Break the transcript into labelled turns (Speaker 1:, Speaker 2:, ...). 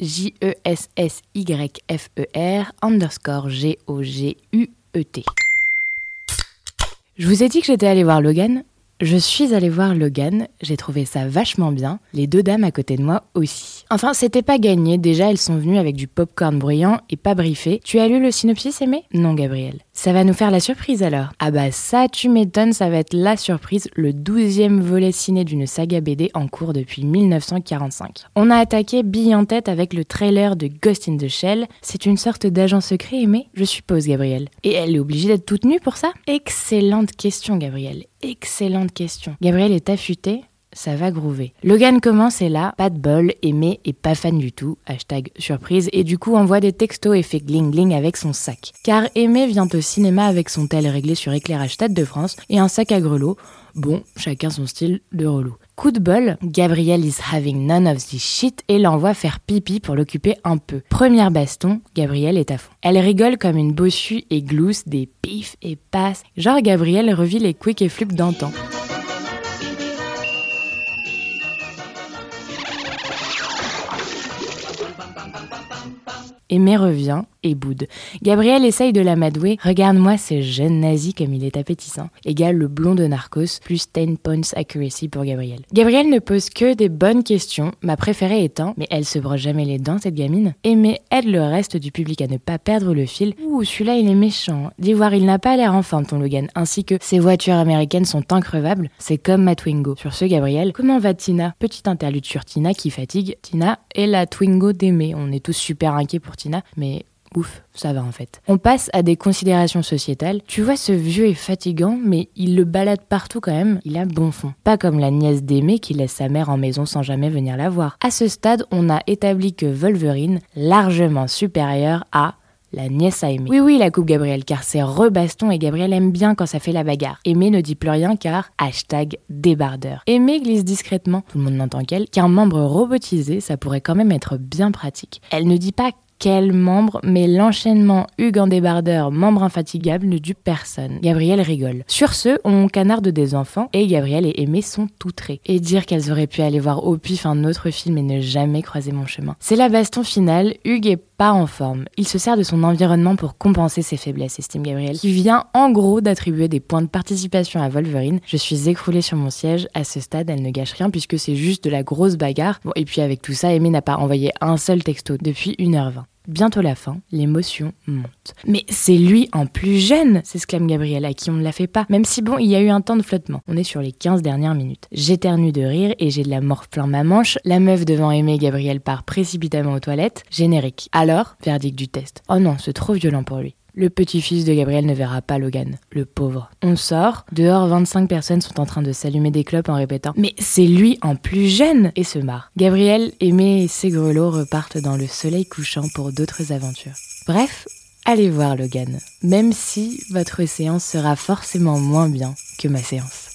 Speaker 1: J-E-S-S-Y-F-E-R underscore G-O-G-U-E-T. Je vous ai dit que j'étais allée voir Logan je suis allée voir Logan, j'ai trouvé ça vachement bien, les deux dames à côté de moi aussi. Enfin, c'était pas gagné, déjà elles sont venues avec du popcorn bruyant et pas briefé. Tu as lu le synopsis, Aimé Non, Gabriel. Ça va nous faire la surprise alors. Ah bah ça, tu m'étonnes, ça va être la surprise, le douzième volet ciné d'une saga BD en cours depuis 1945. On a attaqué bille en tête avec le trailer de Ghost in the Shell. C'est une sorte d'agent secret, Aimé Je suppose, Gabriel. Et elle est obligée d'être toute nue pour ça? Excellente question, Gabriel. Excellente question. Gabriel est affûté ça va groover. Logan commence et là, pas de bol, Aimé est pas fan du tout, hashtag surprise, et du coup envoie des textos et fait gling gling avec son sac. Car Aimé vient au cinéma avec son tel réglé sur éclairage Stade de France et un sac à grelots. Bon, chacun son style de relou. Coup de bol, Gabriel is having none of this shit et l'envoie faire pipi pour l'occuper un peu. Première baston, Gabriel est à fond. Elle rigole comme une bossue et glousse des pifs et passes. Genre Gabriel revit les quick et flip d'antan. Aimé revient et boude. Gabriel essaye de l'amadouer. Regarde-moi ce jeune nazi comme il est appétissant. Égale le blond de Narcos, plus 10 points accuracy pour Gabriel. Gabriel ne pose que des bonnes questions, ma préférée étant, mais elle se broche jamais les dents cette gamine. Aimé aide le reste du public à ne pas perdre le fil. Ouh, celui-là il est méchant. Dis voir, il n'a pas l'air en forme ton Logan, ainsi que ses voitures américaines sont increvables. C'est comme ma Twingo. Sur ce, Gabriel, comment va Tina? Petite interlude sur Tina qui fatigue. Tina est la Twingo d'Aimé. On est tous super inquiets pour Tina, mais ouf, ça va en fait. On passe à des considérations sociétales. Tu vois, ce vieux est fatigant, mais il le balade partout quand même. Il a bon fond. Pas comme la nièce d'Aimé qui laisse sa mère en maison sans jamais venir la voir. À ce stade, on a établi que Wolverine, largement supérieur à la nièce Aimé. Oui, oui, la coupe Gabriel, car c'est rebaston et Gabriel aime bien quand ça fait la bagarre. Aimé ne dit plus rien car hashtag débardeur. Aimé glisse discrètement, tout le monde n'entend qu'elle, qu'un membre robotisé, ça pourrait quand même être bien pratique. Elle ne dit pas quel membre, mais l'enchaînement Hugues en débardeur, membre infatigable, ne dupe personne. Gabriel rigole. Sur ce, on canarde des enfants et Gabriel et Aimé sont outrés. Et dire qu'elles auraient pu aller voir au pif un autre film et ne jamais croiser mon chemin. C'est la baston finale, Hugues est pas en forme. Il se sert de son environnement pour compenser ses faiblesses, estime Gabriel, qui vient en gros d'attribuer des points de participation à Wolverine. Je suis écroulée sur mon siège. À ce stade, elle ne gâche rien puisque c'est juste de la grosse bagarre. Bon, et puis avec tout ça, Aimé n'a pas envoyé un seul texto depuis 1h20. Bientôt la fin, l'émotion monte. Mais c'est lui en plus jeune s'exclame Gabriel, à qui on ne la fait pas. Même si bon, il y a eu un temps de flottement. On est sur les 15 dernières minutes. J'éternue de rire et j'ai de la mort plein ma manche. La meuf devant aimer Gabriel part précipitamment aux toilettes. Générique. Alors, verdict du test. Oh non, c'est trop violent pour lui. Le petit-fils de Gabriel ne verra pas Logan, le pauvre. On sort, dehors 25 personnes sont en train de s'allumer des clopes en répétant Mais c'est lui en plus jeune et se marre. Gabriel, Aimé et ses grelots repartent dans le soleil couchant pour d'autres aventures. Bref, allez voir Logan, même si votre séance sera forcément moins bien que ma séance.